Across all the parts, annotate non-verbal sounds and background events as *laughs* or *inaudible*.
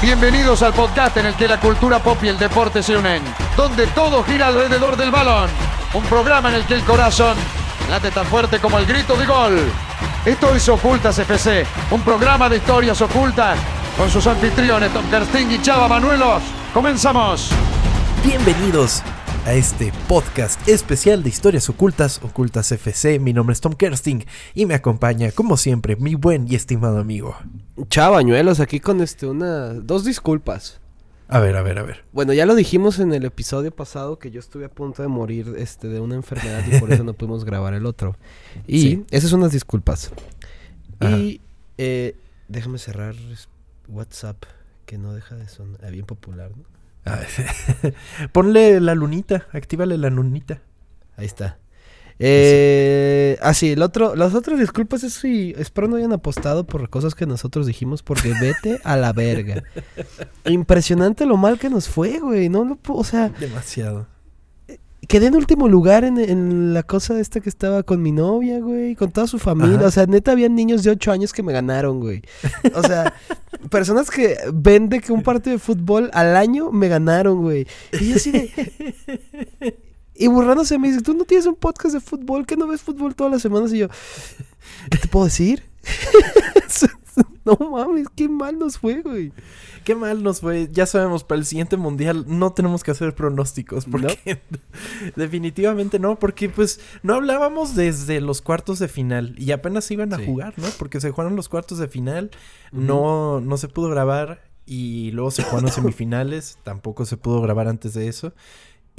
Bienvenidos al podcast en el que la cultura pop y el deporte se unen, donde todo gira alrededor del balón. Un programa en el que el corazón late tan fuerte como el grito de gol. Esto es Ocultas FC, un programa de historias ocultas con sus anfitriones Tom Kersting y Chava Manuelos. ¡Comenzamos! Bienvenidos a este podcast especial de historias ocultas, Ocultas FC. Mi nombre es Tom Kersting y me acompaña, como siempre, mi buen y estimado amigo. Chavañuelos, aquí con este una dos disculpas. A ver, a ver, a ver. Bueno, ya lo dijimos en el episodio pasado que yo estuve a punto de morir este de una enfermedad y por eso no pudimos grabar el otro. *laughs* Y Sí. esas son las disculpas. Ajá. Y eh, déjame cerrar WhatsApp que no deja de sonar ah, bien popular, ¿no? *laughs* A ver. Ponle la lunita, actívale la lunita. Ahí está. Eh, ah, sí, el otro, las otras disculpas es si espero no hayan apostado por cosas que nosotros dijimos porque vete a la verga. Impresionante lo mal que nos fue, güey. No, no, o sea, Demasiado. quedé en último lugar en, en la cosa esta que estaba con mi novia, güey, con toda su familia. Ajá. O sea, neta, había niños de 8 años que me ganaron, güey. O sea, personas que ven de que un partido de fútbol al año me ganaron, güey. Y yo así de... Y burlándose me dice, tú no tienes un podcast de fútbol, que no ves fútbol todas las semanas. Y yo, ¿qué te puedo decir? *laughs* no mames, qué mal nos fue, güey. Qué mal nos fue. Ya sabemos, para el siguiente mundial no tenemos que hacer pronósticos. Porque *laughs* definitivamente no. Porque pues no hablábamos desde los cuartos de final. Y apenas iban a Sí. jugar, ¿no? Porque se jugaron los cuartos de final. No, no se pudo grabar. Y luego se jugaron *laughs* semifinales. Tampoco se pudo grabar antes de eso.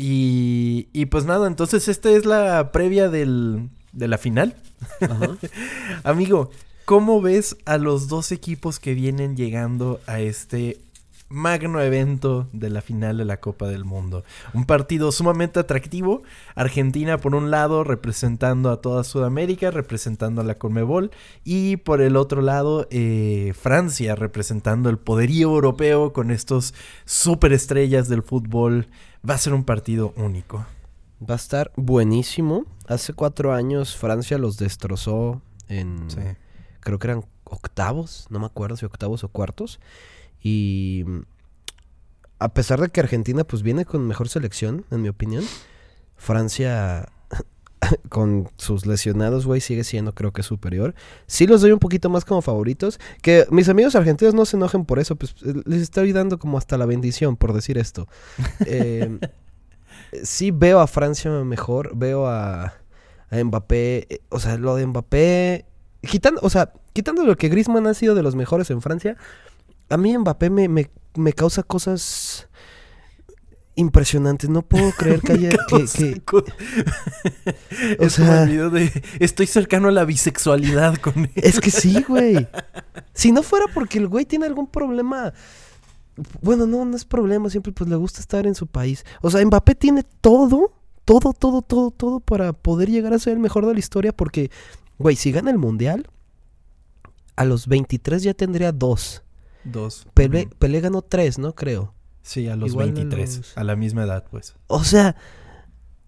Y, y pues nada, entonces esta es la previa del, de la final. Ajá. *laughs* Amigo, ¿cómo ves a los dos equipos que vienen llegando a este magno evento de la final de la Copa del Mundo? Un partido sumamente atractivo. Argentina por un lado representando a toda Sudamérica, representando a la Conmebol. Y por el otro lado, eh, Francia representando el poderío europeo con estos superestrellas del fútbol. Va a ser un partido único. Va a estar buenísimo. Hace cuatro años Francia los destrozó en... Sí. Creo que eran octavos, no me acuerdo si octavos o cuartos. Y mm, a pesar de que Argentina pues viene con mejor selección, en mi opinión, Francia *coughs* con sus lesionados, güey, sigue siendo creo que superior. Sí los doy un poquito más como favoritos. Que mis amigos argentinos no se enojen por eso, pues eh, les estoy dando como hasta la bendición por decir esto. *laughs* Eh, sí veo a Francia mejor, veo a, a Mbappé, eh, o sea, lo de Mbappé, quitando, o sea, quitando lo que Griezmann ha sido de los mejores en Francia, a mí Mbappé me, me, me causa cosas impresionantes. No puedo *laughs* creer que haya que, que- O es como sea- el video de estoy cercano a la bisexualidad con él. Es que sí, *laughs* güey. Si no fuera porque el güey tiene algún problema. Bueno, no, no es problema. Siempre pues le gusta estar en su país. O sea, Mbappé tiene todo, todo, todo, todo, todo para poder llegar a ser el mejor de la historia. Porque, güey, si gana el mundial, a los 23 ya tendría dos. Dos. Pelé. Pelé ganó tres, ¿no? Creo. Sí, a los Igual a 23. los- A la misma edad, pues. O sea,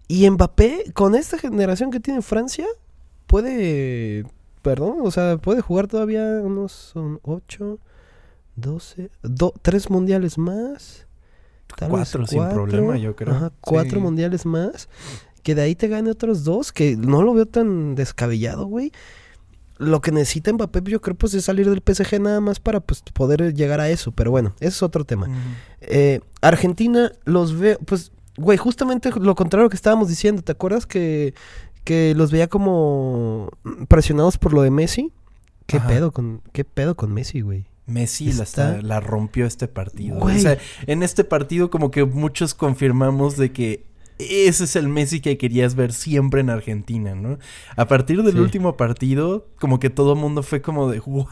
y Mbappé, con esta generación que tiene Francia, puede, perdón, o sea, puede jugar todavía unos son 8, 12, do- tres mundiales más. tal vez Cuatro sin problema, yo creo. Ajá, cuatro Sí. mundiales más. Que de ahí te gane otros dos, que no lo veo tan descabellado, güey. Lo que necesita Mbappé, yo creo, pues es salir del PSG nada más para pues, poder llegar a eso. Pero bueno, ese es otro tema. Eh, Argentina los veo, pues, güey, justamente lo contrario que estábamos diciendo. ¿Te acuerdas que, que los veía como presionados por lo de Messi? ¿Qué Ajá. pedo con qué pedo con Messi, güey? Messi está- la rompió este partido. Güey. O sea, en este partido como que muchos confirmamos de que ese es el Messi que querías ver siempre en Argentina, ¿no? A partir del Sí. último partido, como que todo el mundo fue como de, *laughs* wow,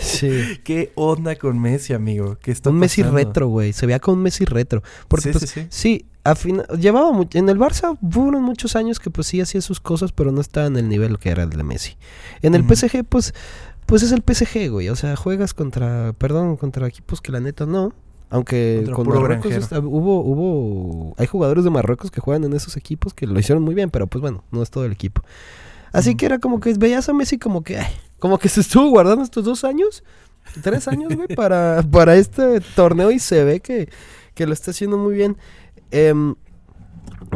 Sí. ¿qué onda con Messi, amigo? ¿Qué está Un Messi pasando?" retro, güey. Se veía con un Messi retro. Porque Sí, pues, sí, sí. sí, a fina- llevaba en el Barça fueron muchos años que pues sí hacía sus cosas, pero no estaba en el nivel que era el de Messi. En el. PSG, pues, pues es el PSG, güey. O sea, juegas contra, perdón, contra equipos que la neta no. Aunque Contra con Marruecos está- hubo, hubo, hay jugadores de Marruecos que juegan en esos equipos que lo hicieron muy bien, pero pues bueno, no es todo el equipo. Así que era como que veías a Messi como que, ay, como que se estuvo guardando estos dos años Tres años, güey, para, *laughs* para este torneo y se ve que, que lo está haciendo muy bien. Em,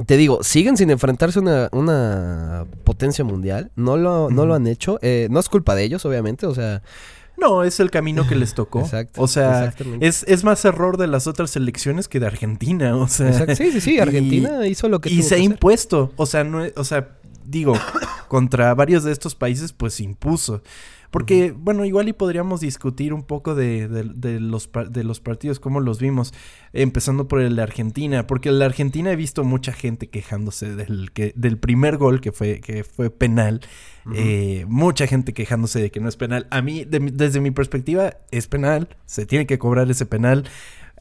te digo, siguen sin enfrentarse a una, una potencia mundial. No lo, no lo han hecho. Eh, no es culpa de ellos, obviamente. O sea, No, es el camino que les tocó. *laughs* Exacto, O sea, es, es más error de las otras selecciones que de Argentina. O sea, exacto. sí, sí, sí. *laughs* y- Argentina hizo lo que y tuvo se ha que hacer. impuesto. O sea, no, es- o sea, digo, *coughs* contra varios de estos países, pues se impuso. Porque, bueno, igual y podríamos discutir un poco de, de- de los, de los partidos, cómo los vimos, empezando por el de Argentina, porque el de Argentina he visto mucha gente quejándose del, que, del primer gol que fue, que fue penal, Eh, mucha gente quejándose de que no es penal. A mí, de desde mi perspectiva, es penal, se tiene que cobrar ese penal.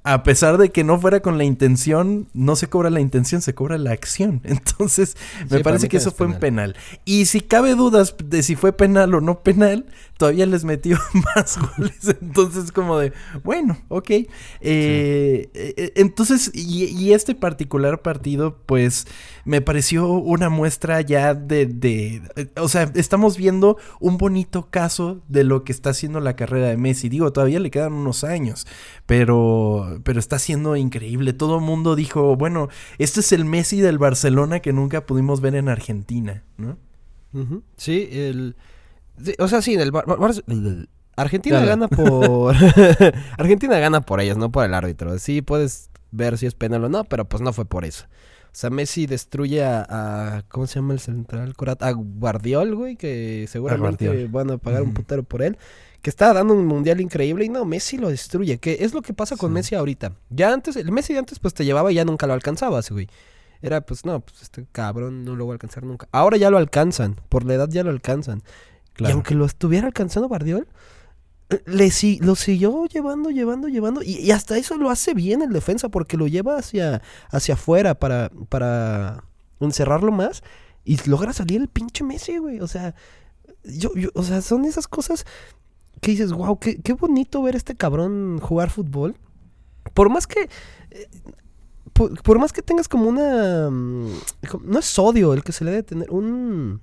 A pesar de que no fuera con la intención, no se cobra la intención, se cobra la acción. *laughs* Entonces, me parece que eso es fue penal. penal. Y si cabe dudas de si fue penal o no penal, todavía les metió *laughs* más goles. Entonces, como de, bueno, ok. Eh, eh, entonces, y, y este particular partido, pues, me pareció una muestra ya de, de, eh, o sea, estamos viendo un bonito caso de lo que está haciendo la carrera de Messi. Digo, todavía le quedan unos años, pero, pero está siendo increíble. Todo el mundo dijo, bueno, este es el Messi del Barcelona que nunca pudimos ver en Argentina, ¿no? Sí, el... o sea, sí, el Bar- Bar- Argentina gana por... *laughs* *laughs* Argentina gana por ellos, no por el árbitro. Sí, puedes ver si es penal o no, pero pues no fue por eso. O sea, Messi destruye a... a- ¿Cómo se llama el central? A Guardiol, güey, que seguramente van a pagar un putero por él. Que está dando un mundial increíble y no, Messi lo destruye. Que es lo que pasa con Sí. Messi ahorita. Ya antes, el Messi de antes pues te llevaba y ya nunca lo alcanzabas, güey. Era pues no, pues este cabrón no lo va a alcanzar nunca. Ahora ya lo alcanzan, por la edad ya lo alcanzan. Y aunque lo estuviera alcanzando Bardiol, le si- lo siguió llevando, llevando, llevando. Y, y hasta eso lo hace bien el defensa, porque lo lleva hacia, hacia afuera para, para encerrarlo más. Y logra salir el pinche Messi, güey. O sea, yo, yo- o sea, son esas cosas que dices, wow, qué, qué bonito ver a este cabrón jugar fútbol. Por más que. eh, por, por más que tengas como una. mm, No es odio el que se le debe tener. Un.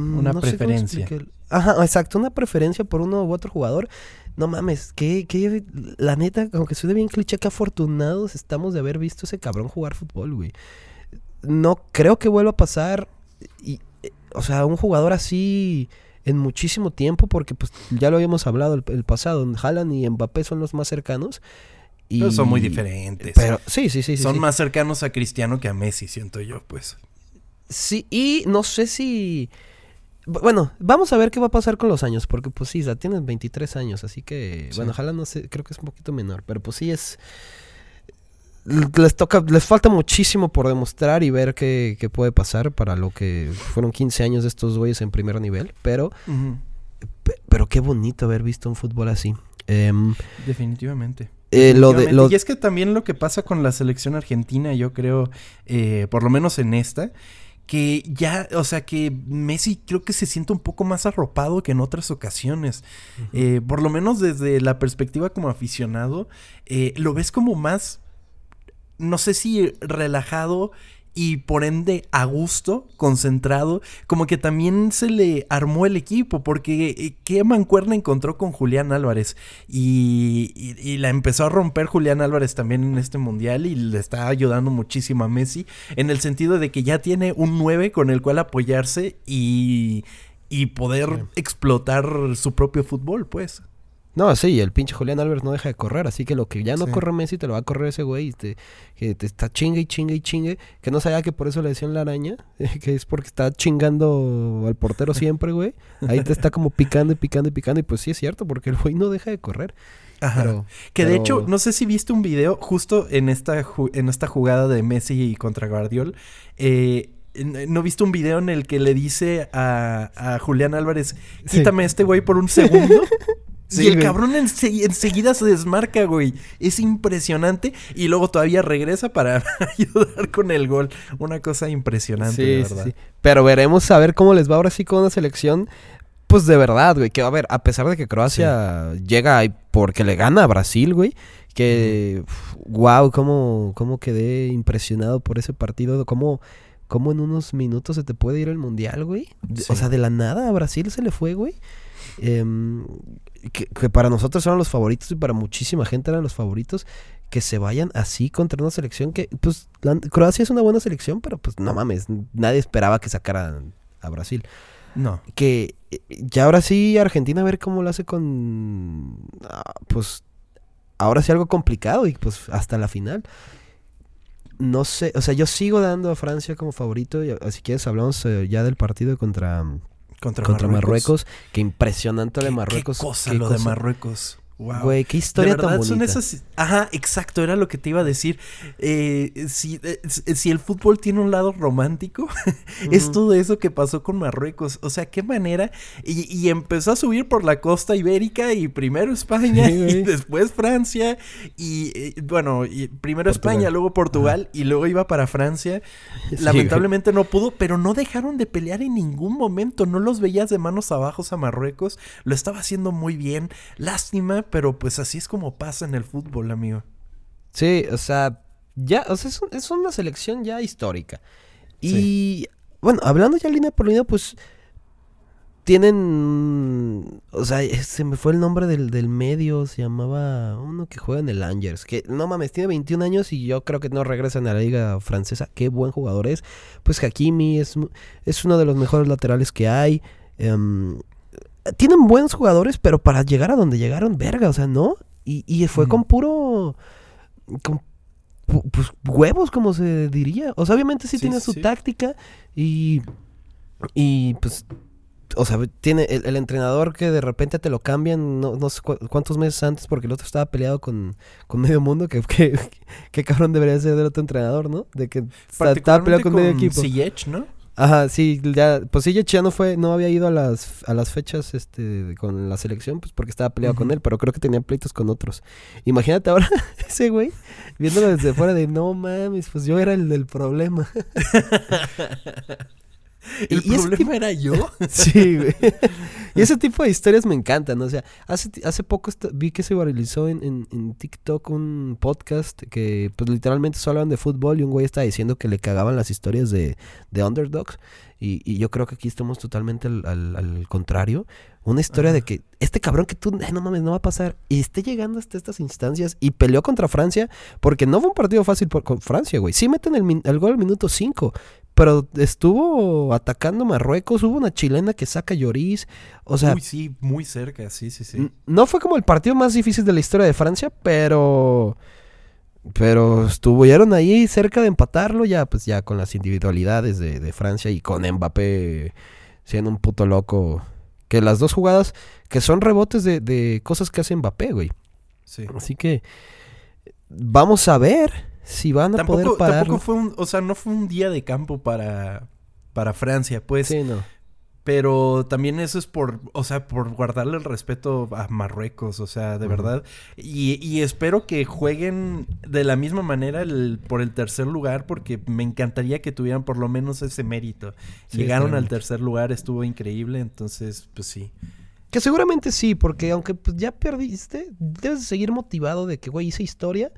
Mm, Una no sé cómo preferencia. Ajá, exacto, una preferencia por uno u otro jugador. No mames, que, que la neta, aunque suene bien cliché, que afortunados estamos de haber visto ese cabrón jugar fútbol, güey. No creo que vuelva a pasar. Y, eh, o sea, un jugador así en muchísimo tiempo, porque pues ya lo habíamos hablado el, el pasado. Haaland y Mbappé son los más cercanos. Y... Pero son muy diferentes. Pero sí, sí, sí. son sí. más cercanos a Cristiano que a Messi, siento yo, pues. Sí, y no sé si... bu- Bueno, vamos a ver qué va a pasar con los años, porque pues sí, ya tienen 23 años, así que, Sí. bueno, ojalá no sé, creo que es un poquito menor, pero pues sí es... Les toca, les falta muchísimo por demostrar y ver qué, qué puede pasar para lo que fueron 15 años de estos güeyes en primer nivel, pero, pe- pero qué bonito haber visto un fútbol así. Em, Definitivamente. eh, lo de... Definitivamente. Lo, Y es que también lo que pasa con la selección argentina, yo creo, eh, por lo menos en esta, que ya, o sea, que Messi creo que se siente un poco más arropado que en otras ocasiones. Eh, por lo menos desde la perspectiva como aficionado, eh, lo ves como más, no sé si relajado y por ende a gusto, concentrado, como que también se le armó el equipo, porque eh, qué mancuerna encontró con Julián Álvarez y, y- y la empezó a romper Julián Álvarez también en este mundial y le está ayudando muchísimo a Messi en el sentido de que ya tiene un 9 con el cual apoyarse y, y poder Sí. explotar su propio fútbol, pues. No, sí, el pinche Julián Álvarez no deja de correr, así que lo que ya no Sí. corre Messi te lo va a correr ese güey y te, que te está chingue y chingue y chingue, que no sabía que por eso le decían la araña, *laughs* que es porque está chingando al portero *laughs* siempre, güey. Ahí te está como picando y picando y picando y pues sí es cierto, porque el güey no deja de correr. Ajá. Pero, Que de hecho, no sé si viste un video justo en esta, ju- en esta jugada de Messi contra Guardiol. eh, ¿No viste un video en el que le dice a, a Julián Álvarez, Sí. quítame a este güey por un *laughs* segundo? Sí, y el güey. cabrón ense- enseguida se desmarca, güey. Es impresionante. Y luego todavía regresa para *laughs* ayudar con el gol. Una cosa impresionante, Sí, verdad. sí. Pero veremos a ver cómo les va ahora sí con una selección. Pues de verdad, güey. Que a ver, a pesar de que Croacia llega ahí porque le gana a Brasil, güey. Que, wow, cómo, cómo quedé impresionado por ese partido. Cómo, cómo en unos minutos se te puede ir el mundial, güey. O sea, de la nada a Brasil se le fue, güey. Em, que, que para nosotros eran los favoritos y para muchísima gente eran los favoritos, que se vayan así contra una selección que, pues, la- Croacia es una buena selección, pero pues no mames, nadie esperaba que sacaran a Brasil. No. Que ya ahora sí Argentina a ver cómo lo hace con, ah, pues, ahora sí algo complicado y pues hasta la final. No sé, o sea, yo sigo dando a Francia como favorito. Y, si quieres, hablamos eh, ya del partido contra, Contra, contra Marruecos. Marruecos. Qué impresionante ¿Qué, de Marruecos. Qué cosa qué lo de. Marruecos. Wow. Güey, qué De historia verdad tan son bonita. esas. Ajá, exacto, era lo que te iba a decir. Eh, si, eh, si el fútbol tiene un lado romántico, *laughs* es todo eso que pasó con Marruecos. O sea, qué manera. Y, y empezó a subir por la costa ibérica y primero España Sí, *laughs* y después Francia. Y eh, bueno, y primero Portugal. España, luego Portugal y luego iba para Francia. Sí, Lamentablemente no pudo, pero no dejaron de pelear en ningún momento. No los veías de manos abajo a Marruecos. Lo estaba haciendo muy bien. Lástima, pero pues así es como pasa en el fútbol, amigo. Sí, o sea, ya, o sea, es, un- es una selección ya histórica. Y bueno, hablando ya línea por línea, pues tienen, o sea, eh, se me fue el nombre del, del medio, se llamaba uno que juega en el Angers, que no mames, tiene 21 años y yo creo que no regresa a la liga francesa, qué buen jugador es. Pues Hakimi es, es uno de los mejores laterales que hay. em, tienen buenos jugadores, pero para llegar a donde llegaron, verga, o sea, ¿no? Y, y fue con puro con pu- pues, huevos, como se diría. O sea, obviamente sí, Sí, tiene su sí. táctica y, y pues, o sea, tiene el, el entrenador que de repente te lo cambian, no, no sé cu- cuántos meses antes, porque el otro estaba peleado con, con medio mundo, que, *laughs* que, que cabrón debería ser del otro entrenador, ¿no? De que estaba peleado Particularmente con medio con equipo. Ziyech, ¿no? Ajá, sí, ya, pues sí, ya no fue, no había ido a las, a las fechas, este, con la selección, pues porque estaba peleado con él, pero creo que tenía pleitos con otros. Imagínate ahora *laughs* ese güey, viéndolo desde fuera de, no mames, pues yo era el del problema. *laughs* El Y- problema tipo- era yo. *laughs* Sí, güey. Y ese tipo de historias me encantan. O sea, hace, hace poco vi que se viralizó en, en, en TikTok un podcast que, pues, literalmente solo hablan de fútbol y un güey estaba diciendo que le cagaban las historias de, de underdogs. Y, y yo creo que aquí estamos totalmente al, al- al contrario. Una historia de que este cabrón que tú, "Ay, no mames, no va a pasar. Y esté llegando hasta estas instancias y peleó contra Francia. Porque no fue un partido fácil por, con Francia, güey. Sí meten el, min- el gol al minuto 5. Pero estuvo atacando Marruecos. Hubo una chilena que saca Lloris. O sea, Uy, sí, muy cerca, sí, sí, sí. no fue como el partido más difícil de la historia de Francia, pero. Pero estuvieron ahí cerca de empatarlo ya, pues ya con las individualidades de, de Francia y con Mbappé siendo un puto loco. Que las dos jugadas que son rebotes de, de cosas que hace Mbappé, güey. sí. Así que vamos a ver si van a Tampoco, poder parar. tampoco fue un, o sea, no fue un día de campo para, para Francia, pues. Sí, no. Pero también eso es por, o sea, por guardarle el respeto a Marruecos, o sea, de verdad. Y, y espero que jueguen de la misma manera el- por el tercer lugar, porque me encantaría que tuvieran por lo menos ese mérito. Sí, Llegaron al tercer lugar, estuvo increíble, entonces, pues sí. Que seguramente sí, porque aunque pues, ya perdiste, debes de seguir motivado de que, güey, hice historia.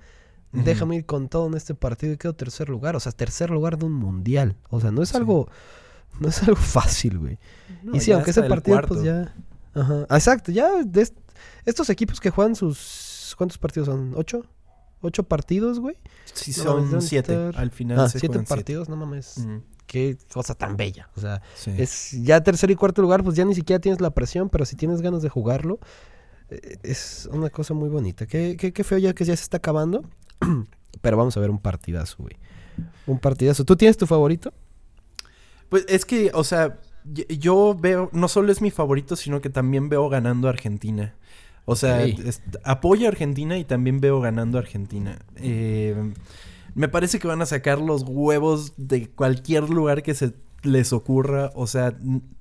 Déjame ir con todo en este partido y quedo tercer lugar. O sea, tercer lugar de un mundial. O sea, no es Sí. algo. No es algo *laughs* fácil, güey. No, y sí, aunque ese partido, cuarto. pues ya. Ajá. Exacto, ya. de est- estos equipos que juegan sus. ¿Cuántos partidos son? ¿Ocho? ¿Ocho partidos, güey? Sí, No, son siete. estar- Al final Ah, se siete juegan siete. partidos, no mames. Qué cosa tan bella. O sea, sí. es ya tercer y cuarto lugar, pues ya ni siquiera tienes la presión, pero si tienes ganas de jugarlo, eh, es una cosa muy bonita. Qué, qué, qué feo ya que ya se está acabando. *clears throat* pero vamos a ver un partidazo, güey. Un partidazo. ¿Tú tienes tu favorito? Pues es que, o sea, yo veo, no solo es mi favorito, sino que también veo ganando a Argentina. O sea, Ok. es- apoyo a Argentina y también veo ganando a Argentina. Eh, me parece que van a sacar los huevos de cualquier lugar que se les ocurra. O sea,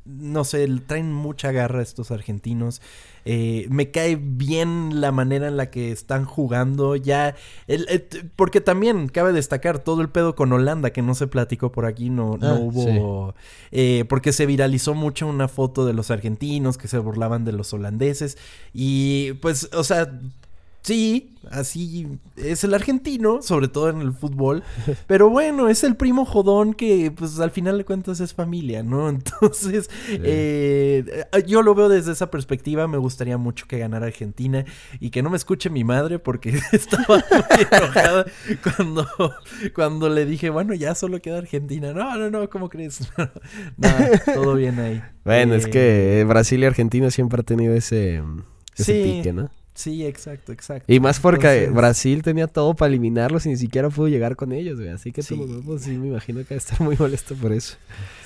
no sé, traen mucha garra estos argentinos. Eh, me cae bien la manera en la que están jugando. Ya, el- eh, porque también cabe destacar todo el pedo con Holanda que no se platicó por aquí, no, no Ah, hubo. eh, porque se viralizó mucho una foto de los argentinos que se burlaban de los holandeses. Y pues, o sea. Sí, así es el argentino, sobre todo en el fútbol. Pero bueno, es el primo jodón que, pues al final de cuentas es familia, ¿no? *laughs* Entonces, eh, yo lo veo desde esa perspectiva. Me gustaría mucho que ganara Argentina y que no me escuche mi madre porque *laughs* estaba muy enojada cuando, cuando le dije, bueno, ya solo queda Argentina. No, no, no, ¿cómo crees? *laughs* no, todo bien ahí. Bueno, es Eh, que Brasil y Argentina siempre ha tenido ese, ese Sí. pique, ¿no? Sí, exacto, exacto. Y más porque Entonces- Brasil tenía todo para eliminarlos y ni siquiera pudo llegar con ellos, güey. Así que Sí. tú, pues sí, me imagino que va a estar muy molesto por eso.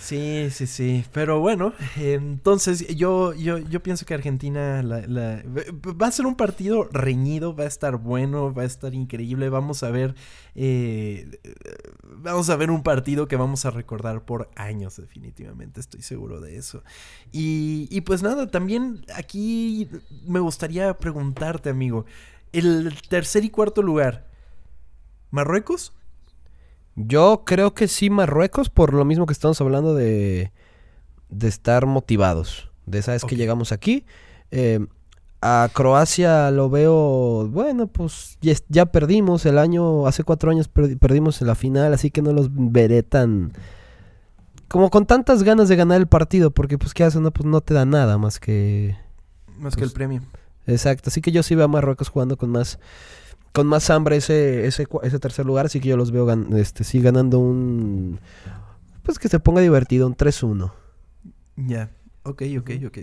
Sí, sí, sí. Pero bueno, entonces yo, yo, yo pienso que Argentina la- la- va a ser un partido reñido, va a estar bueno, va a estar increíble. Vamos a ver, eh, vamos a ver un partido que vamos a recordar por años, definitivamente. Estoy seguro de eso. Y, y pues nada, también aquí me gustaría preguntarte, amigo, el tercer y cuarto lugar, Marruecos. Yo creo que sí Marruecos, por lo mismo que estamos hablando de, de estar motivados. De esa vez que llegamos aquí. Eh, a Croacia lo veo, bueno, pues ya, perdimos el año, hace cuatro años perdi- perdimos en la final, así que no los veré tan... Como con tantas ganas de ganar el partido, porque pues qué hacen, no, pues no te da nada más que... Más que Pues, el premio. Exacto, así que yo sí veo a Marruecos jugando con más con más hambre ese, ese, ese tercer lugar, así que yo los veo gan- este, sí ganando un... Pues que se ponga divertido, un 3-1. Ya, ok, ok, ok.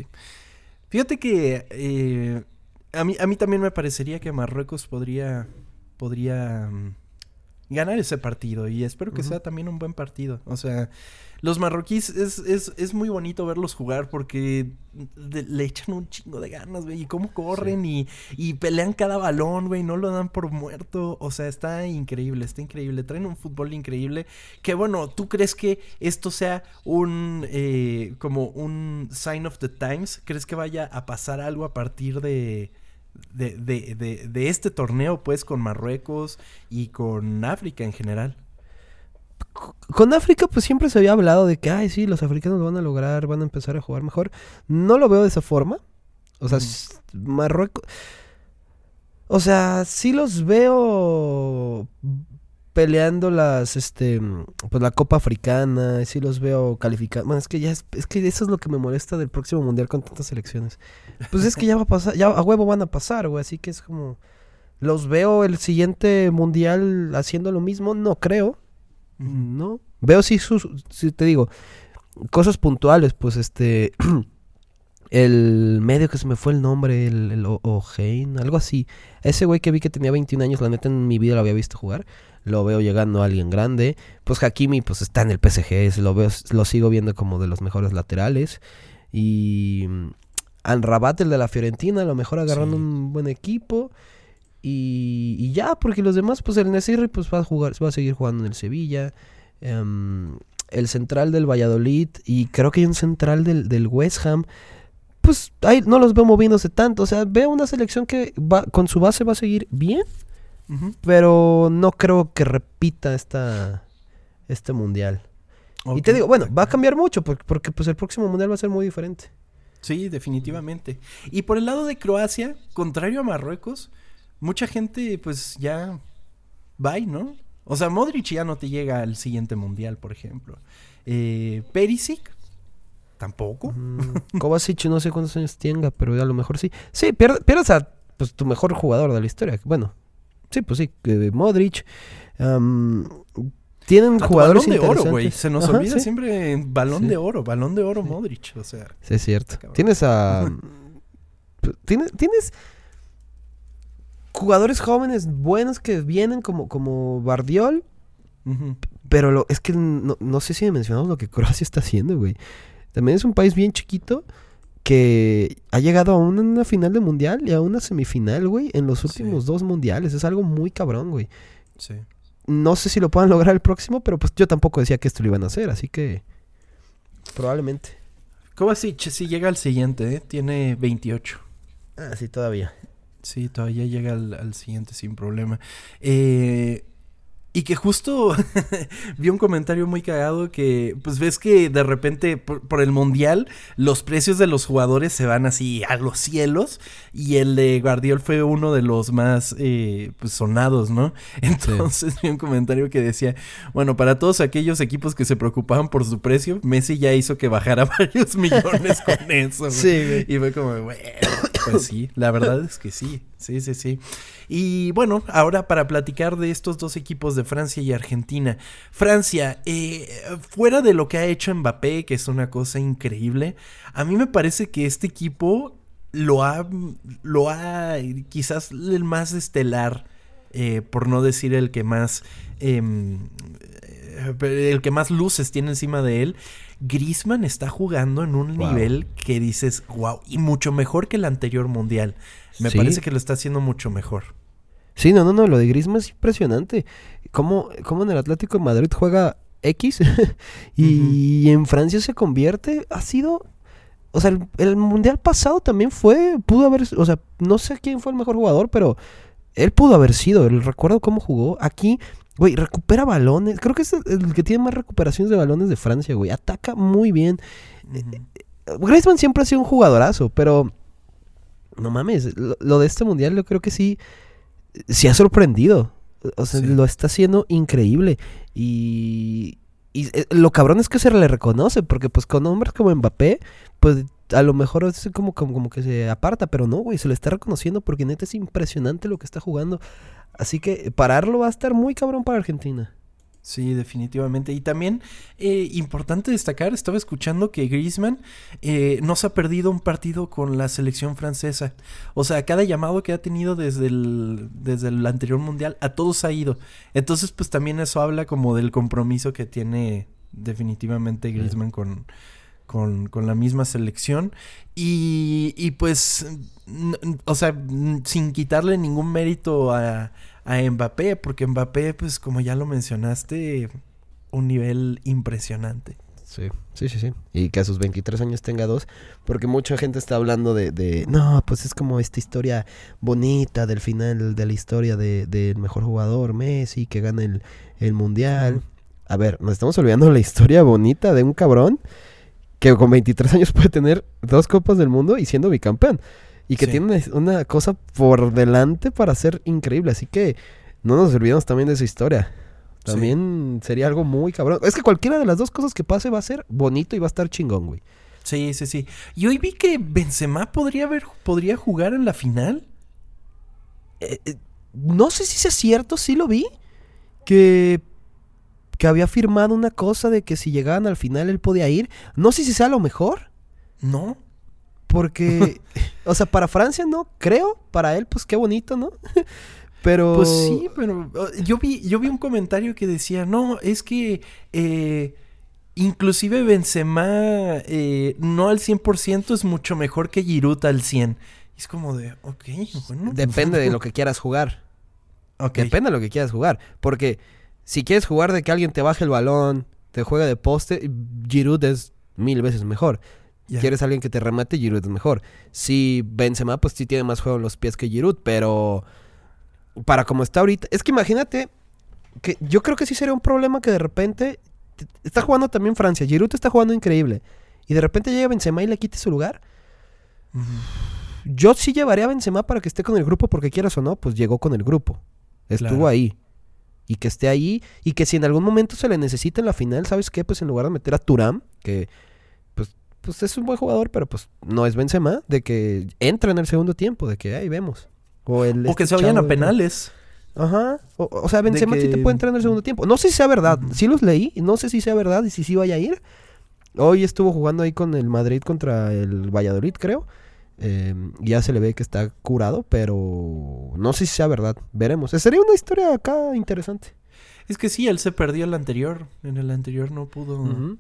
Fíjate que eh, a, mí, a mí también me parecería que Marruecos podría, podría mm, ganar ese partido y espero que sea también un buen partido. O sea, los marroquíes es, es, es muy bonito verlos jugar porque de- le echan un chingo de ganas, güey, y cómo corren y, y pelean cada balón, güey, no lo dan por muerto. O sea, está increíble, está increíble. Traen un fútbol increíble. Que bueno, ¿tú crees que esto sea un eh, como un sign of the times? ¿Crees que vaya a pasar algo a partir de, de, de, de- de este torneo, pues, con Marruecos y con África en general? Con África pues siempre se había hablado de que, ay, sí, los africanos lo van a lograr, van a empezar a jugar mejor. No lo veo de esa forma. O sea, s- Marruecos... O sea, sí los veo peleando las, este, pues la Copa Africana, sí los veo calificando. Bueno, es que ya es, es que eso es lo que me molesta del próximo mundial con tantas selecciones. Pues es que ya va a pasar, ya a huevo van a pasar, güey, así que es como los veo el siguiente mundial haciendo lo mismo, no creo. No. Veo si sus, si te digo, cosas puntuales, pues este, *clears throat* el medio que se me fue el nombre, el, el O'Hain, algo así. Ese güey que vi que tenía 21 años, la neta en mi vida lo había visto jugar. Lo veo llegando a alguien grande. Pues Hakimi, pues está en el PSG, lo veo, lo sigo viendo como de los mejores laterales. Y mm, Anrabat, el de la Fiorentina, a lo mejor agarrando Sí. un buen equipo. Y, y ya, porque los demás, pues el Nesirri pues va a jugar, va a seguir jugando en el Sevilla. Em, el central del Valladolid y creo que hay un central del, del West Ham. Pues ahí no los veo moviéndose tanto. O sea, veo una selección que va, con su base va a seguir bien, pero no creo que repita esta, este mundial. Y te digo, bueno, va a cambiar mucho porque, porque pues el próximo mundial va a ser muy diferente. Sí, definitivamente. Y por el lado de Croacia, contrario a Marruecos, mucha gente pues ya va, ¿no? O sea, Modric ya no te llega al siguiente mundial, por ejemplo. Eh, Perisic, tampoco. Mm, *laughs* Kovacic no sé cuántos años tenga, pero a lo mejor sí. Sí, pier- pierdes a pues, tu mejor jugador de la historia. Bueno, sí, pues sí, Modric. am, tienen A jugadores balón de oro, güey. Se nos Ajá, olvida sí. siempre balón Sí. de oro, balón de oro Sí. Modric, o sea. Sí, es cierto. Cabrón. Tienes a. tienes, tienes jugadores jóvenes buenos que vienen como, como Bardiol, pero lo, es que no, no sé si mencionamos lo que Croacia está haciendo, güey. También es un país bien chiquito que ha llegado a una, una final de mundial y a una semifinal, güey, en los Sí. últimos dos mundiales. Es algo muy cabrón, güey. Sí. No sé si lo puedan lograr el próximo, pero pues yo tampoco decía que esto lo iban a hacer, así que probablemente. Kovacic sí llega al siguiente, ¿eh? Tiene 28. Ah, sí, todavía. Sí, todavía llega al, al siguiente sin problema. Eh, Y que justo *laughs* vi un comentario muy cagado que, pues ves que de repente por, por, el mundial los precios de los jugadores se van así a los cielos y el de Guardiol fue uno de los más eh, pues, sonados, ¿no? *laughs* Entonces sí. vi un comentario que decía, bueno, para todos aquellos equipos que se preocupaban por su precio, Messi ya hizo que bajara *laughs* varios millones con eso. Sí, güey. Y fue como, bueno, pues sí, la verdad es que sí, sí, sí, sí. Y bueno, ahora para platicar de estos dos equipos de Francia y Argentina. Francia, eh, fuera de lo que ha hecho Mbappé, que es una cosa increíble, a mí me parece que este equipo lo ha, lo ha quizás el más estelar, eh, por no decir el que más, eh, el que más luces tiene encima de él. Grisman está jugando en un wow. nivel que dices, wow, y mucho mejor que el anterior mundial. Me ¿Sí? parece que lo está haciendo mucho mejor. Sí, no, no, no, lo de Griezmann es impresionante. Cómo, cómo en el Atlético de Madrid juega X *laughs* y uh -huh. en Francia se convierte, ha sido... O sea, el, el, mundial pasado también fue, pudo haber, o sea, no sé quién fue el mejor jugador, pero él pudo haber sido, el recuerdo cómo jugó. Aquí, güey, recupera balones, creo que es el, que tiene más recuperaciones de balones de Francia, güey, ataca muy bien. Griezmann siempre ha sido un jugadorazo, pero no mames, lo, lo de este mundial yo creo que sí se ha sorprendido. O sea, sí. lo está haciendo increíble. Y, y eh, lo cabrón es que se le reconoce, porque pues con hombres como Mbappé, pues a lo mejor es como, como, como que se aparta, pero no, güey, se le está reconociendo porque neta es impresionante lo que está jugando. Así que pararlo va a estar muy cabrón para Argentina. Sí, definitivamente. Y también, eh, importante destacar, estaba escuchando que Griezmann eh, no se ha perdido un partido con la selección francesa. O sea, cada llamado que ha tenido desde el, desde el anterior mundial, a todos ha ido. Entonces, pues también eso habla como del compromiso que tiene definitivamente Griezmann con, con, con, la misma selección. Y, y pues, o sea, sin quitarle ningún mérito a a Mbappé, porque Mbappé, pues como ya lo mencionaste, un nivel impresionante. Sí, sí, sí, sí. Y que a sus 23 años tenga dos, porque mucha gente está hablando de, de no, pues es como esta historia bonita del final de la historia del de, de mejor jugador, Messi, que gana el, el mundial. A ver, nos estamos olvidando la historia bonita de un cabrón que con 23 años *laughs* puede tener dos copas del mundo y siendo bicampeón. Y que sí. tiene una, cosa por delante para ser increíble. Así que no nos olvidemos también de esa historia. También sí. sería algo muy cabrón. Es que cualquiera de las dos cosas que pase va a ser bonito y va a estar chingón, güey. Sí, sí, sí. Y hoy vi que Benzema podría, haber, podría jugar en la final. Eh, eh, no sé si es cierto, sí lo vi. Que, que había firmado una cosa de que si llegaban al final él podía ir. No sé si sea lo mejor. No. Porque, *laughs* o sea, para Francia no, creo, para él, pues qué bonito, ¿no? *laughs* pero... Pues sí, pero yo vi, yo vi un comentario que decía, no, es que eh, inclusive Benzema eh, no al 100% es mucho mejor que Giroud al 100%. Y es como de, ok, bueno. Depende de lo que quieras jugar. Okay. Depende de lo que quieras jugar. Porque si quieres jugar de que alguien te baje el balón, te juegue de poste, Giroud es mil veces mejor. Yeah. Quieres alguien que te remate, Giroud es mejor. Si Benzema, pues sí tiene más juego en los pies que Giroud, pero para como está ahorita, es que imagínate que yo creo que sí sería un problema que de repente está jugando también Francia, Giroud está jugando increíble y de repente llega Benzema y le quite su lugar. Mm. Yo sí llevaría a Benzema para que esté con el grupo porque quieras o no, pues llegó con el grupo. Estuvo claro. ahí. Y que esté ahí y que si en algún momento se le necesita en la final, ¿sabes qué? Pues en lugar de meter a Turam, que pues es un buen jugador, pero pues no es Benzema, de que entra en el segundo tiempo, de que ahí vemos. O, el, o que se vayan a penales. Ajá. O, o sea, Benzema que... sí te puede entrar en el segundo tiempo. No sé si sea verdad. Sí los leí. No sé si sea verdad y si sí vaya a ir. Hoy estuvo jugando ahí con el Madrid contra el Valladolid, creo. Eh, ya se le ve que está curado, pero no sé si sea verdad. Veremos. Sería una historia acá interesante. Es que sí, él se perdió el anterior. En el anterior no pudo. Uh -huh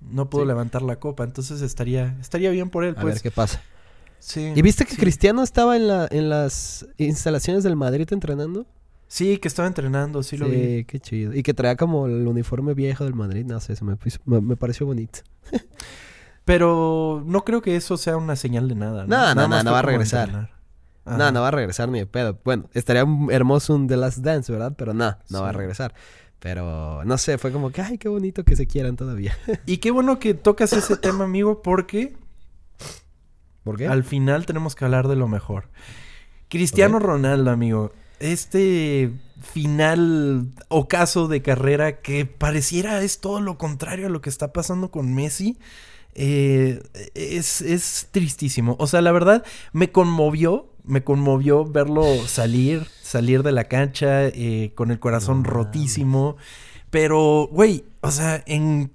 no pudo sí. levantar la copa, entonces estaría estaría bien por él, pues. A ver qué pasa. Sí. ¿Y viste que sí. Cristiano estaba en la en las instalaciones del Madrid entrenando? Sí, que estaba entrenando, sí, sí lo vi. Sí, qué chido. Y que traía como el uniforme viejo del Madrid, no sé, me, me, me pareció bonito. *laughs* Pero no creo que eso sea una señal de nada. No, no, no, no, no va a regresar. No, no va a regresar ni de pedo. Bueno, estaría un- hermoso un The Last Dance, ¿verdad? Pero no, no va a regresar. Pero no sé, fue como que, ay, qué bonito que se quieran todavía. *laughs* Y qué bueno que tocas ese tema, amigo, porque ¿Por qué? al final tenemos que hablar de lo mejor. Cristiano. Ronaldo, amigo. Este final ocaso de carrera que pareciera es todo lo contrario a lo que está pasando con Messi. Eh, es, es tristísimo. O sea, la verdad, me conmovió. Me conmovió verlo salir, salir de la cancha eh, con el corazón No rotísimo. Pero, güey, o sea, en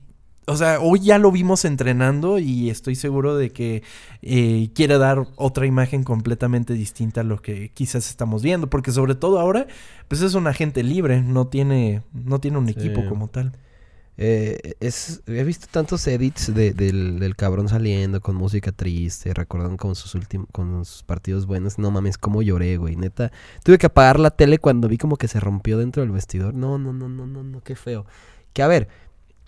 o sea, hoy ya lo vimos entrenando y estoy seguro de que eh, quiere dar otra imagen completamente distinta a lo que quizás estamos viendo. Porque sobre todo ahora, pues es un agente libre, no tiene, no tiene un Sí. equipo como tal. Eh, es, he visto tantos edits de- del, del cabrón saliendo con música triste, recordando con sus últimos, con sus partidos buenos. No mames, cómo lloré, güey. Neta, tuve que apagar la tele cuando vi como que se rompió dentro del vestidor. No, no, no, no, no, no, qué feo. Que a ver,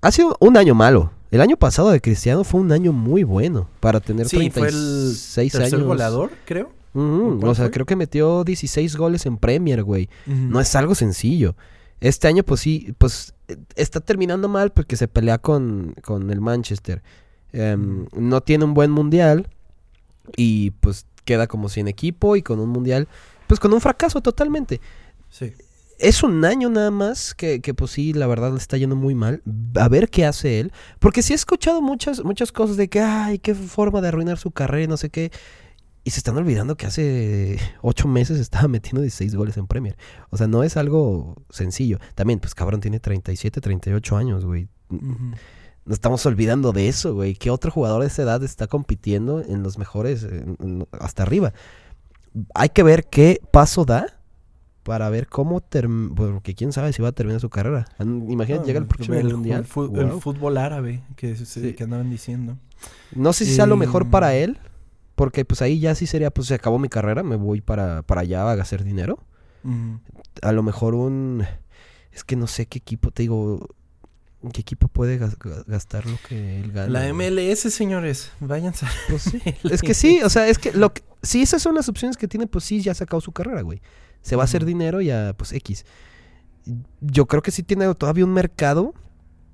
ha sido un año malo. El año pasado de Cristiano fue un año muy bueno para tener Sí, fue el 36 años. goleador, creo. ¿O cuál o sea, fue? creo que metió 16 goles en Premier, güey. No es algo sencillo. Este año, pues sí, pues está terminando mal porque se pelea con, con el Manchester. Em, no tiene un buen mundial y pues queda como sin equipo y con un mundial, pues con un fracaso totalmente. Sí. Es un año nada más que, que pues sí, la verdad le está yendo muy mal. A ver qué hace él. Porque sí he escuchado muchas, muchas cosas de que, ay, qué forma de arruinar su carrera y no sé qué. Y se están olvidando que hace *laughs* ocho meses estaba metiendo 16 goles en Premier. O sea, no es algo sencillo. También, pues cabrón, tiene 37, 38 años, güey. Ujú. Nos estamos olvidando de eso, güey. ¿Qué otro jugador de esa edad está compitiendo en los mejores en- en- hasta arriba? Hay que ver qué paso da para ver cómo termina. Porque quién sabe si va a terminar su carrera. Imagínate, Ah, llega el próximo el, mundial. el el fútbol árabe que, se- Sí. que andaban diciendo. No sé si sea lo mejor Em, para él. Porque pues ahí ya sí sería, pues se acabó mi carrera, me voy para, para allá a hacer dinero. A lo mejor un... Es que no sé qué equipo, te digo... ¿Qué equipo puede gas- ga- gastar lo que él gana? La? MLS, señores, váyanse. Pues sí. Es que sí, o sea, es que lo que, si esas son las opciones que tiene, pues sí, ya ha sacado su carrera, güey. Se va a hacer dinero y a, pues, X. Yo creo que sí tiene todavía un mercado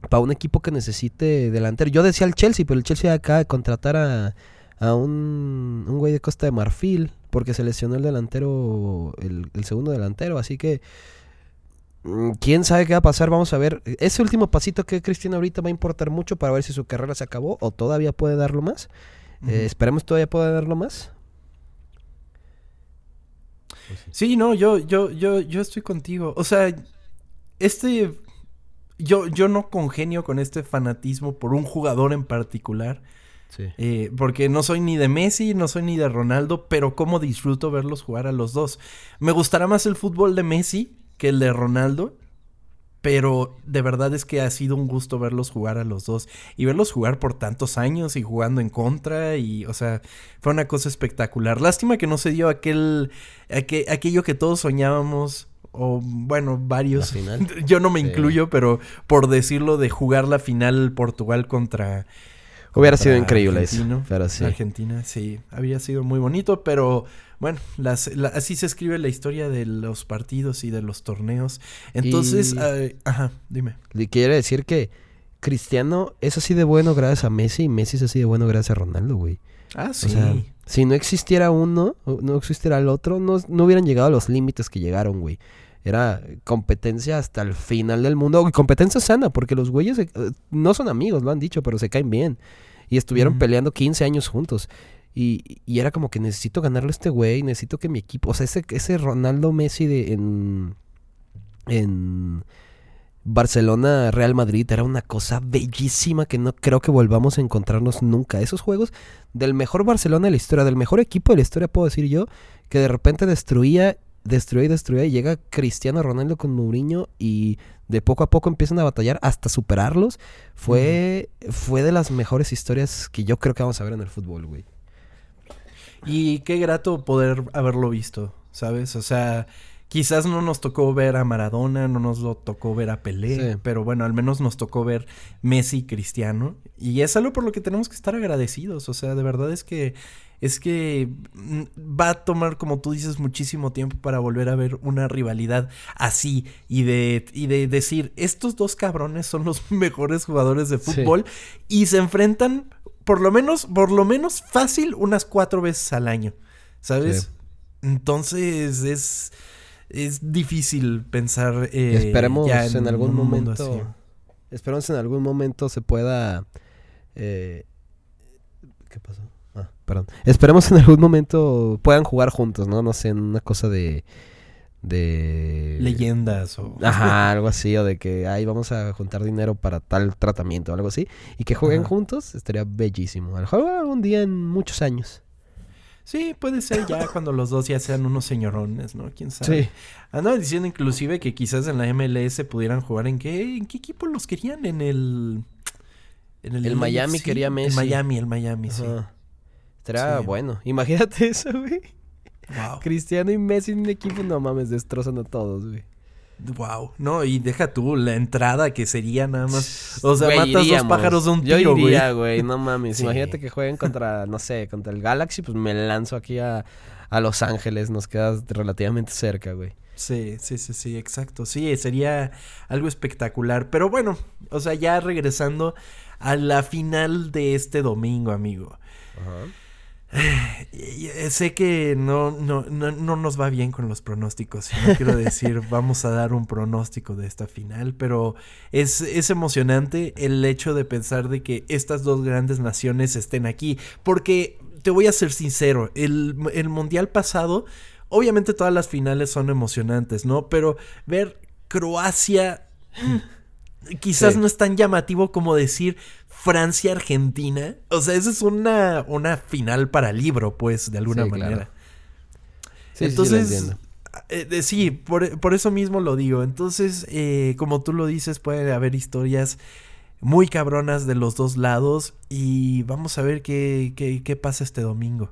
para un equipo que necesite delantero. Yo decía el Chelsea, pero el Chelsea acaba de contratar a, a un, un güey de Costa de Marfil porque se lesionó el delantero, el, el segundo delantero, así que... mm, ¿Quién sabe qué va a pasar? Vamos a ver. Ese último pasito que Cristiano ahorita va a importar mucho para ver si su carrera se acabó o todavía puede darlo más. Ujú. Eh, esperemos todavía pueda darlo más. Sí, no, yo, yo, yo, yo estoy contigo. O sea, este. Yo, yo no congenio con este fanatismo por un jugador en particular. Sí. eh, porque no soy ni de Messi, no soy ni de Ronaldo, pero cómo disfruto verlos jugar a los dos. Me gustará más el fútbol de Messi que el de Ronaldo. Pero de verdad es que ha sido un gusto verlos jugar a los dos. Y verlos jugar por tantos años y jugando en contra. Y, o sea, fue una cosa espectacular. Lástima que no se dio aquel. aque- aquello que todos soñábamos. O bueno, varios. *laughs* Yo no me Sí. incluyo, pero por decirlo de jugar la final Portugal contra. Hubiera sido increíble eso. Argentino. Pero sí. Argentina, sí. Había sido muy bonito, pero bueno, las- la- así se escribe la historia de los partidos y de los torneos. Entonces, Y- eh, ajá, dime. Le quiere decir que Cristiano es así de bueno gracias a Messi y Messi es así de bueno gracias a Ronaldo, güey. Ah, O sí. sea, si no existiera uno, o no existiera el otro, no, no hubieran llegado a los límites que llegaron, güey. Era competencia hasta el final del mundo. Y competencia sana, porque los güeyes eh, no son amigos, lo han dicho, pero se caen bien. Y estuvieron peleando 15 años juntos. Y, y era como que necesito ganarle a este güey, necesito que mi equipo. O sea, ese, ese Ronaldo Messi de en. En. Barcelona, Real Madrid, era una cosa bellísima que no creo que volvamos a encontrarnos nunca. Esos juegos del mejor Barcelona de la historia, del mejor equipo de la historia, puedo decir yo, que de repente destruía, destruía y destruía, y llega Cristiano Ronaldo con Mourinho y de poco a poco empiezan a batallar hasta superarlos. Fue, fue de las mejores historias que yo creo que vamos a ver en el fútbol, güey. Y qué grato poder haberlo visto, ¿sabes? O sea, quizás no nos tocó ver a Maradona, no nos lo tocó ver a Pelé, Sí. pero bueno, al menos nos tocó ver Messi y Cristiano. Y es algo por lo que tenemos que estar agradecidos. O sea, de verdad es que es que mm, va a tomar, como tú dices, muchísimo tiempo para volver a ver una rivalidad así y de, y de decir, estos dos cabrones son los *laughs* mejores jugadores de Sí. fútbol y se enfrentan por lo menos, por lo menos fácil unas cuatro veces al año, ¿sabes? Sí. Entonces es, es difícil pensar eh, Esperemos ya en, algún momento. Esperemos en algún momento se pueda. eh, ¿Qué pasó? Ah, perdón. Esperemos en algún momento puedan jugar juntos, ¿no? No sé, en una cosa de. De. Leyendas o... Ajá, *laughs* algo así, o de que ahí vamos a juntar dinero para tal tratamiento, algo así. Y que jueguen Ajá. juntos, estaría bellísimo. A lo mejor algún día en muchos años. Sí, puede ser ya cuando los dos ya sean unos señorones, ¿no? ¿Quién sabe? Sí. Andaban diciendo inclusive que quizás en la MLS pudieran jugar en qué, en qué equipo los querían en el en El Miami quería Messi. El Miami, el Miami, sí. Ajá. Sí. bueno. *laughs* Imagínate eso, güey. Wow. Cristiano y Messi en un equipo, no mames, destrozan a todos, güey. Wow. No, y deja tú la entrada que sería nada más. O sea, Güey, matas dos iríamos. pájaros de un tiro, güey. iría, güey, no mames. *laughs* Sí. Imagínate que jueguen contra, no sé, contra el Galaxy, pues me lanzo aquí a, a Los Ángeles, nos quedas relativamente cerca, güey. Sí, sí, sí, sí, exacto. Sí, sería algo espectacular. Pero bueno, o sea, ya regresando a la final de este domingo, amigo. Y- *sighs* Sé que no, no, no, no nos va bien con los pronósticos. No quiero decir, *laughs* vamos a dar un pronóstico de esta final, pero es, es emocionante el hecho de pensar de que estas dos grandes naciones estén aquí. Porque te voy a ser sincero, el, el mundial pasado, obviamente todas las finales son emocionantes, ¿no? Pero ver Croacia mm, quizás Sí. no es tan llamativo como decir Francia-Argentina. O sea, esa es una, una final para libro, pues, de alguna Sí, claro. manera. Sí, Entonces, sí, lo eh, eh, sí, por, por eso mismo lo digo. Entonces, eh, como tú lo dices, puede haber historias muy cabronas de los dos lados y vamos a ver qué, qué, qué pasa este domingo.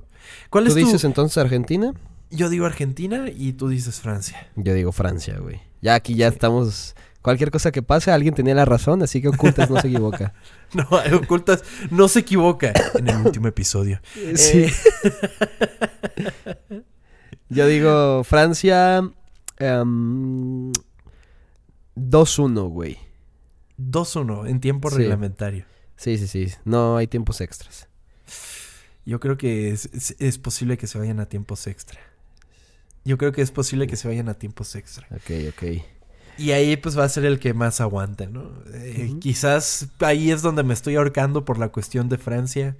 ¿Cuál ¿Tú es tu...? dices entonces Argentina? Yo digo Argentina y tú dices Francia. Yo digo Francia, güey. Ya aquí ya estamos... Cualquier cosa que pase, alguien tenía la razón, así que ocultas no se equivoca. *laughs* No, ocultas, no se equivoca en el último episodio. Sí. Eh, *laughs* Yo digo Francia... em, 2-1, güey. 2-1 en tiempo Sí. reglamentario. Sí, sí, sí. No hay tiempos extras. Yo creo que es, es- es posible que se vayan a tiempos extra. Yo creo que es posible que se vayan a tiempos extra. Ok, ok. Y ahí pues va a ser el que más aguante, ¿no? Eh. Quizás ahí es donde me estoy ahorcando por la cuestión de Francia.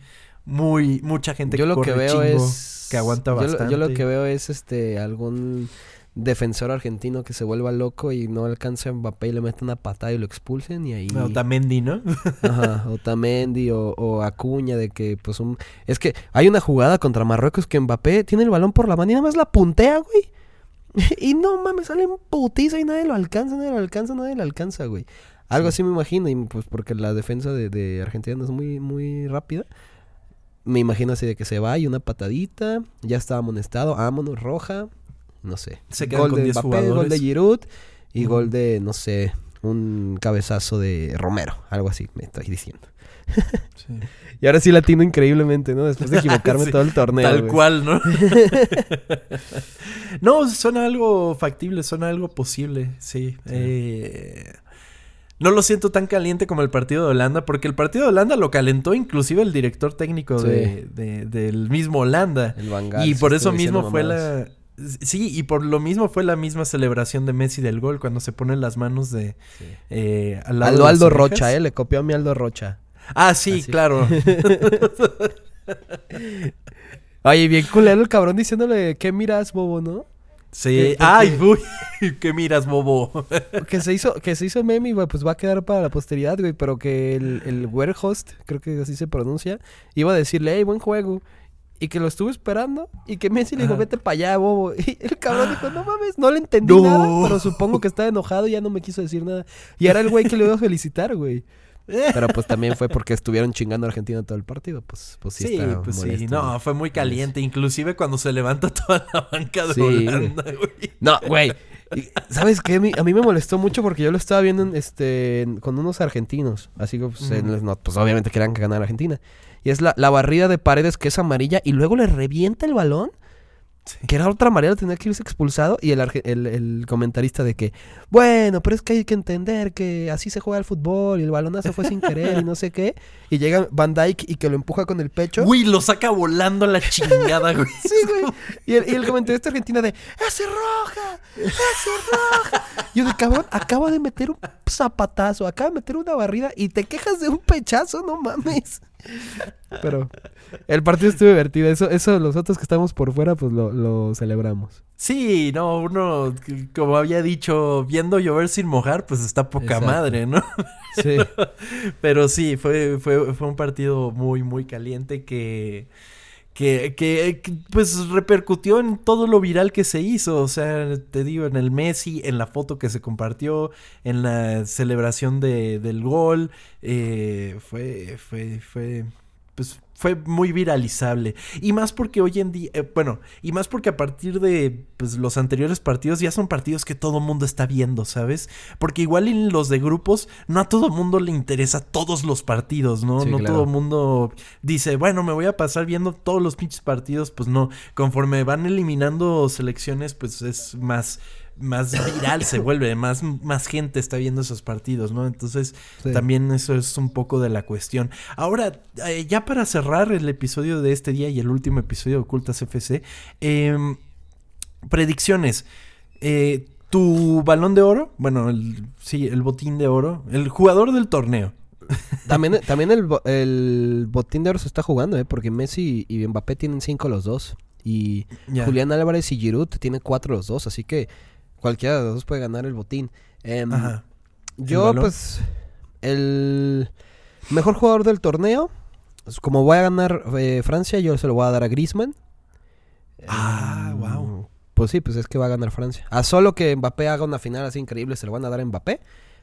Muy, mucha gente Yo lo que veo chingo, es... que aguanta yo lo- bastante. Yo lo que veo es este algún defensor argentino que se vuelva loco y no alcance a Mbappé y le mete una patada y lo expulsen y ahí... Otamendi, ¿no? *laughs* Ajá, Otamendi o, o Acuña de que pues un... Es que hay una jugada contra Marruecos que Mbappé tiene el balón por la mano y nada más la puntea, güey. *laughs* y no mames, sale en putiza y nadie lo alcanza, nadie lo alcanza, nadie lo alcanza, güey. Algo así me imagino, y pues porque la defensa de, de Argentina no es muy, muy rápida. Me imagino así de que se va y una patadita, ya está amonestado, vámonos, roja, no sé. Se quedan gol con de 10 Mbappé, gol de. Giroud y gol de, no sé, un cabezazo de Romero, algo así me estoy diciendo. Sí. *laughs* Y ahora sí latino increíblemente, ¿no? Después de equivocarme *laughs* Sí, todo el torneo. Tal cual, ¿no? *laughs* no, suena algo factible, suena algo posible, sí. Eh, no lo siento tan caliente como el partido de Holanda, porque el partido de Holanda lo calentó inclusive el director técnico de, de- del mismo Holanda. El Van Gaal Y por eso mismo fue mamadas. la... Sí, y por lo mismo fue la misma celebración de Messi del gol cuando se ponen las manos de... Sí. eh, al lado Aldo de Aldo. Rocha, ¿eh? Le copió a mi Aldo Rocha. Ah, sí, Así. claro. *laughs* Oye, bien culero el cabrón diciéndole, ¿qué miras, bobo, no? Sí. ¿Qué- por Ay, qué? *laughs* uy, ¿qué miras, bobo? *laughs* Que se hizo, que se hizo meme, güey, pues va a quedar para la posteridad, güey, pero que el, el Werhost, creo que así se pronuncia, iba a decirle, hey, buen juego. Y que lo estuvo esperando y que Messi le dijo, vete para allá, bobo. *laughs* Y el cabrón dijo, no mames, no le entendí No. nada, pero supongo que estaba enojado y ya no me quiso decir nada. Y era el güey que le iba a felicitar, güey. *laughs* Pero pues también fue porque estuvieron chingando a Argentina todo el partido, pues, pues sí, Sí, está pues sí, no, fue muy caliente, inclusive cuando se levanta toda la banca de Sí, Holanda, güey. No, güey. ¿Sabes qué? A mí me molestó mucho porque yo lo estaba viendo en, este, con unos argentinos. Así que, pues, en- no, pues, obviamente querían que ganara Argentina. Y es la, la barrida de paredes que es amarilla y luego le revienta el balón. Que era otra amarilla, tenía que irse expulsado. Y el, el, el comentarista de que, bueno, pero es que hay que entender que así se juega el fútbol y el balonazo fue sin querer y no sé qué. Y llega Van Dyke y que lo empuja con el pecho. Uy, lo saca volando a la chingada, güey. *laughs* Sí, güey. Y el, y el comentarista argentino de, ¡Ese roja! ¡Ese roja! Yo de cabrón, acaba de meter un zapatazo, acaba de meter una barrida y te quejas de un pechazo, no mames. Pero el partido estuvo divertido. Eso, eso los otros que estamos por fuera, pues lo, lo celebramos. Sí, no, uno, como había dicho, viendo llover sin mojar, pues está poca Exacto. madre, ¿no? Sí. *laughs* Pero sí, fue, fue, fue un partido muy, muy caliente que, que, que, que, pues repercutió en todo lo viral que se hizo. O sea, te digo, en el Messi, en la foto que se compartió, en la celebración de, del gol. eh, fue, fue, fue, pues fue muy viralizable. Y más porque hoy en día, eh, bueno, y más porque a partir de pues, los anteriores partidos ya son partidos que todo mundo está viendo, ¿sabes? Porque igual en los de grupos no a todo mundo le interesa todos los partidos, ¿no? Sí, no claro. todo mundo dice, bueno, me voy a pasar viendo todos los pinches partidos, pues no. Conforme van eliminando selecciones, pues es más más *coughs* viral se vuelve, más, más gente está viendo esos partidos, ¿no? Entonces, Sí. también eso es un poco de la cuestión. Ahora, eh, ya para cerrar el episodio de este día y el último episodio de Ocultas FC, em, predicciones. Eh, tu balón de oro, bueno, el, sí, el botín de oro, el jugador del torneo. *laughs* También, también el, el botín de oro se está jugando, ¿eh? Porque Messi y Mbappé tienen cinco los dos. Y Ya. Julián Álvarez y Giroud tienen cuatro los dos. Así que cualquiera de los dos puede ganar el botín. Em, Ajá. ¿El Yo, pues, el mejor jugador del torneo, pues, como voy a ganar eh, Francia, yo se lo voy a dar a Griezmann. Ah, Em, guau. Pues sí, pues es que va a ganar Francia. A solo que Mbappé haga una final así increíble, se lo van a dar a Mbappé.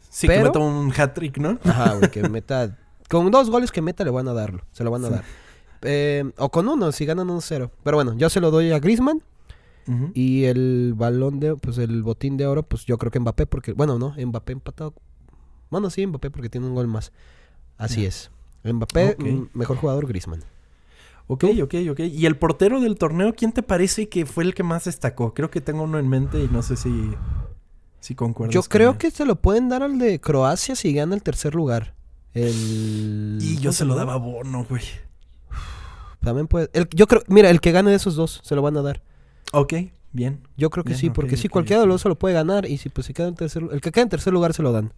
Sí, que pero- meta un hat-trick, ¿no? Ajá, güey, que meta... *laughs* Con dos goles que meta le van a darlo, se lo van a Sí. dar. Eh, o con uno, si ganan un cero. Pero bueno, yo se lo doy a Griezmann. Y el balón de, pues el botín de oro, pues yo creo que Mbappé, porque, bueno, no, Mbappé empatado. Bueno, sí, Mbappé porque tiene un gol más. Así es. Mbappé, mm, mejor jugador, Griezmann. Ok, ok, ok. ¿Y el portero del torneo, quién te parece que fue el que más destacó? Creo que tengo uno en mente y no sé si, si concuerdas. Yo creo que se lo pueden dar al de Croacia si gana el tercer lugar. El... Y yo ¿cómo se lo daba a Bono, güey. También puede... el- yo creo, mira, el que gane de esos dos se lo van a dar. Ok, bien. Yo creo que Bien, sí, porque sí, ok, cualquiera de ok. los dos se lo puede ganar. Y si pues si queda en tercer el que queda en tercer lugar se lo dan.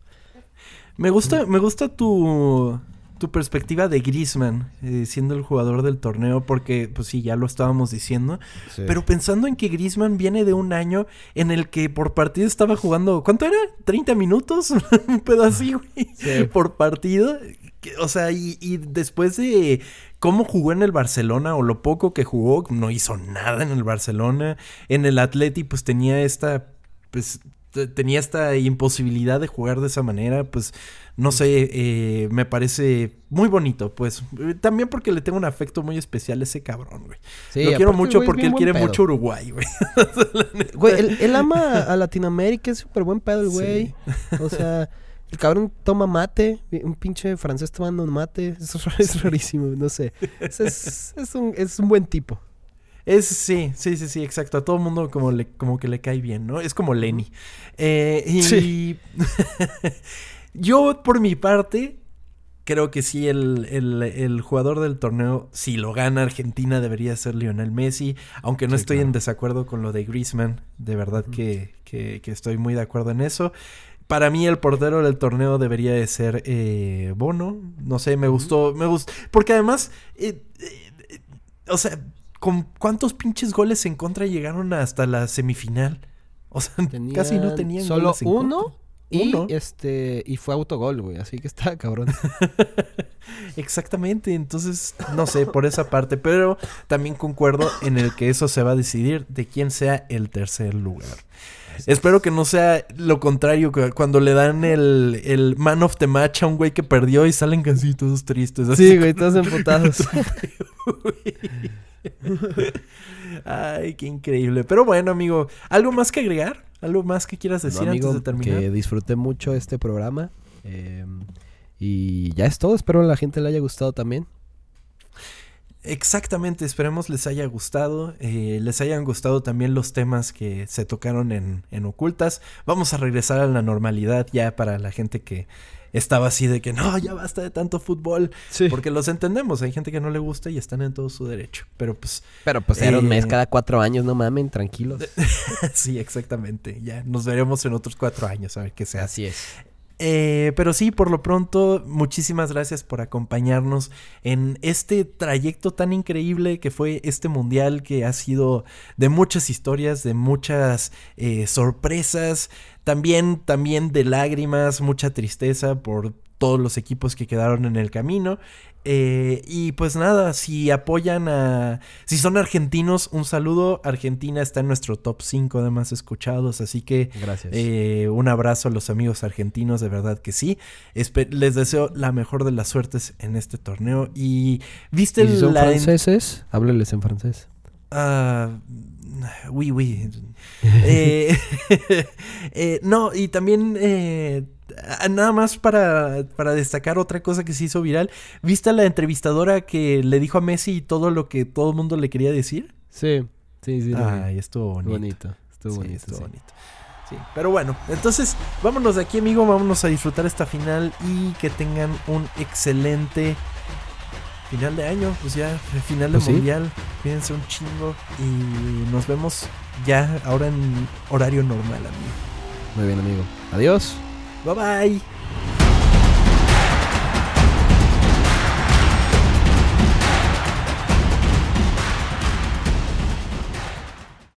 Me gusta, me gusta tu, tu perspectiva de Griezmann eh, siendo el jugador del torneo, porque, pues sí, ya lo estábamos diciendo. Pero pensando en que Griezmann viene de un año en el que por partido estaba jugando, ¿cuánto era? ¿30 minutos? *laughs* un pedo así, güey. Sí. Por partido. O sea, y, y después de cómo jugó en el Barcelona o lo poco que jugó, no hizo nada en el Barcelona. En el Atleti, pues tenía esta, pues te- tenía esta imposibilidad de jugar de esa manera, pues no sé, eh, me parece muy bonito, pues también porque le tengo un afecto muy especial a ese cabrón, güey. Sí, Lo quiero mucho porque él quiere pedo. mucho Uruguay, güey. *laughs* Güey, él, él ama a Latinoamérica, es súper buen pedo el güey. O sea, *laughs* el cabrón toma mate, un pinche francés tomando un mate. *laughs* Es, es rarísimo, no sé. Es, es, es un, es un buen tipo. Es, sí, sí, sí, sí, exacto. A todo el mundo como, le, como que le cae bien, ¿no? Es como Lenny. Eh, y Sí. *laughs* yo, por mi parte, creo que sí, el, el- el jugador del torneo, si lo gana Argentina, debería ser Lionel Messi. Aunque no Sí, estoy en desacuerdo con lo de Griezmann. De verdad que, que- que estoy muy de acuerdo en eso. Para mí el portero del torneo debería de ser eh, Bono. No sé, me gustó, me gustó. Porque además, eh, eh, eh, o sea, ¿con cuántos pinches goles en contra llegaron hasta la semifinal? O sea, *laughs* casi no Tenían tenían Solo goles en uno. contra. Y Uno. este y fue autogol, güey. Así que está cabrón. *laughs* Exactamente, entonces no sé por esa parte, pero también concuerdo en el que eso se va a decidir de quién sea el tercer lugar. Espero que no sea lo contrario, cuando le dan el, el man of the match a un güey que perdió y salen casi todos tristes. así Sí, güey, todos emputados. *laughs* Ay, qué increíble. Pero bueno, amigo, ¿algo más que agregar? ¿Algo más que quieras decir No, amigo, antes de terminar? que disfruté mucho este programa. eh, y ya es todo. Espero a la gente le haya gustado también. Exactamente, esperemos les haya gustado, eh, les hayan gustado también los temas que se tocaron en, en Ocultas. Vamos a regresar a la normalidad ya para la gente que estaba así de que no, ya basta de tanto fútbol. Sí. Porque los entendemos, hay gente que no le gusta y están en todo su derecho. Pero pues Pero pues era un mes Eh, cada cuatro años, no mamen, tranquilos. *laughs* sí, exactamente. Ya nos veremos en otros cuatro años a ver qué se hace. Así es. Eh, pero sí, por lo pronto, muchísimas gracias por acompañarnos en este trayecto tan increíble que fue este mundial que ha sido de muchas historias, de muchas eh, sorpresas, también, también de lágrimas, mucha tristeza por todos los equipos que quedaron en el camino. Eh, y pues nada, si apoyan a... Si son argentinos, un saludo. Argentina está en nuestro top 5 de más escuchados, así que Gracias. eh, un abrazo a los amigos argentinos, de verdad que sí. Espe- les deseo la mejor de las suertes en este torneo. Y viste ¿Y si son la... en- franceses? Hábleles en francés. Ah, oui, oui. *laughs* Eh, *laughs* eh, no, y también eh, nada más para, para destacar otra cosa que se hizo viral. ¿Viste a la entrevistadora que le dijo a Messi todo lo que todo el mundo le quería decir? Sí, sí, sí. Ay, estuvo bonito. bonito. Estuvo Sí, bonito. estuvo sí. bonito. Sí, pero bueno, entonces vámonos de aquí, amigo. Vámonos a disfrutar esta final y que tengan un excelente final de año. Pues ya, final de Pues mundial. Cuídense un chingo y nos vemos ya ahora en horario normal, amigo. Muy bien, amigo. Adiós. bye bye.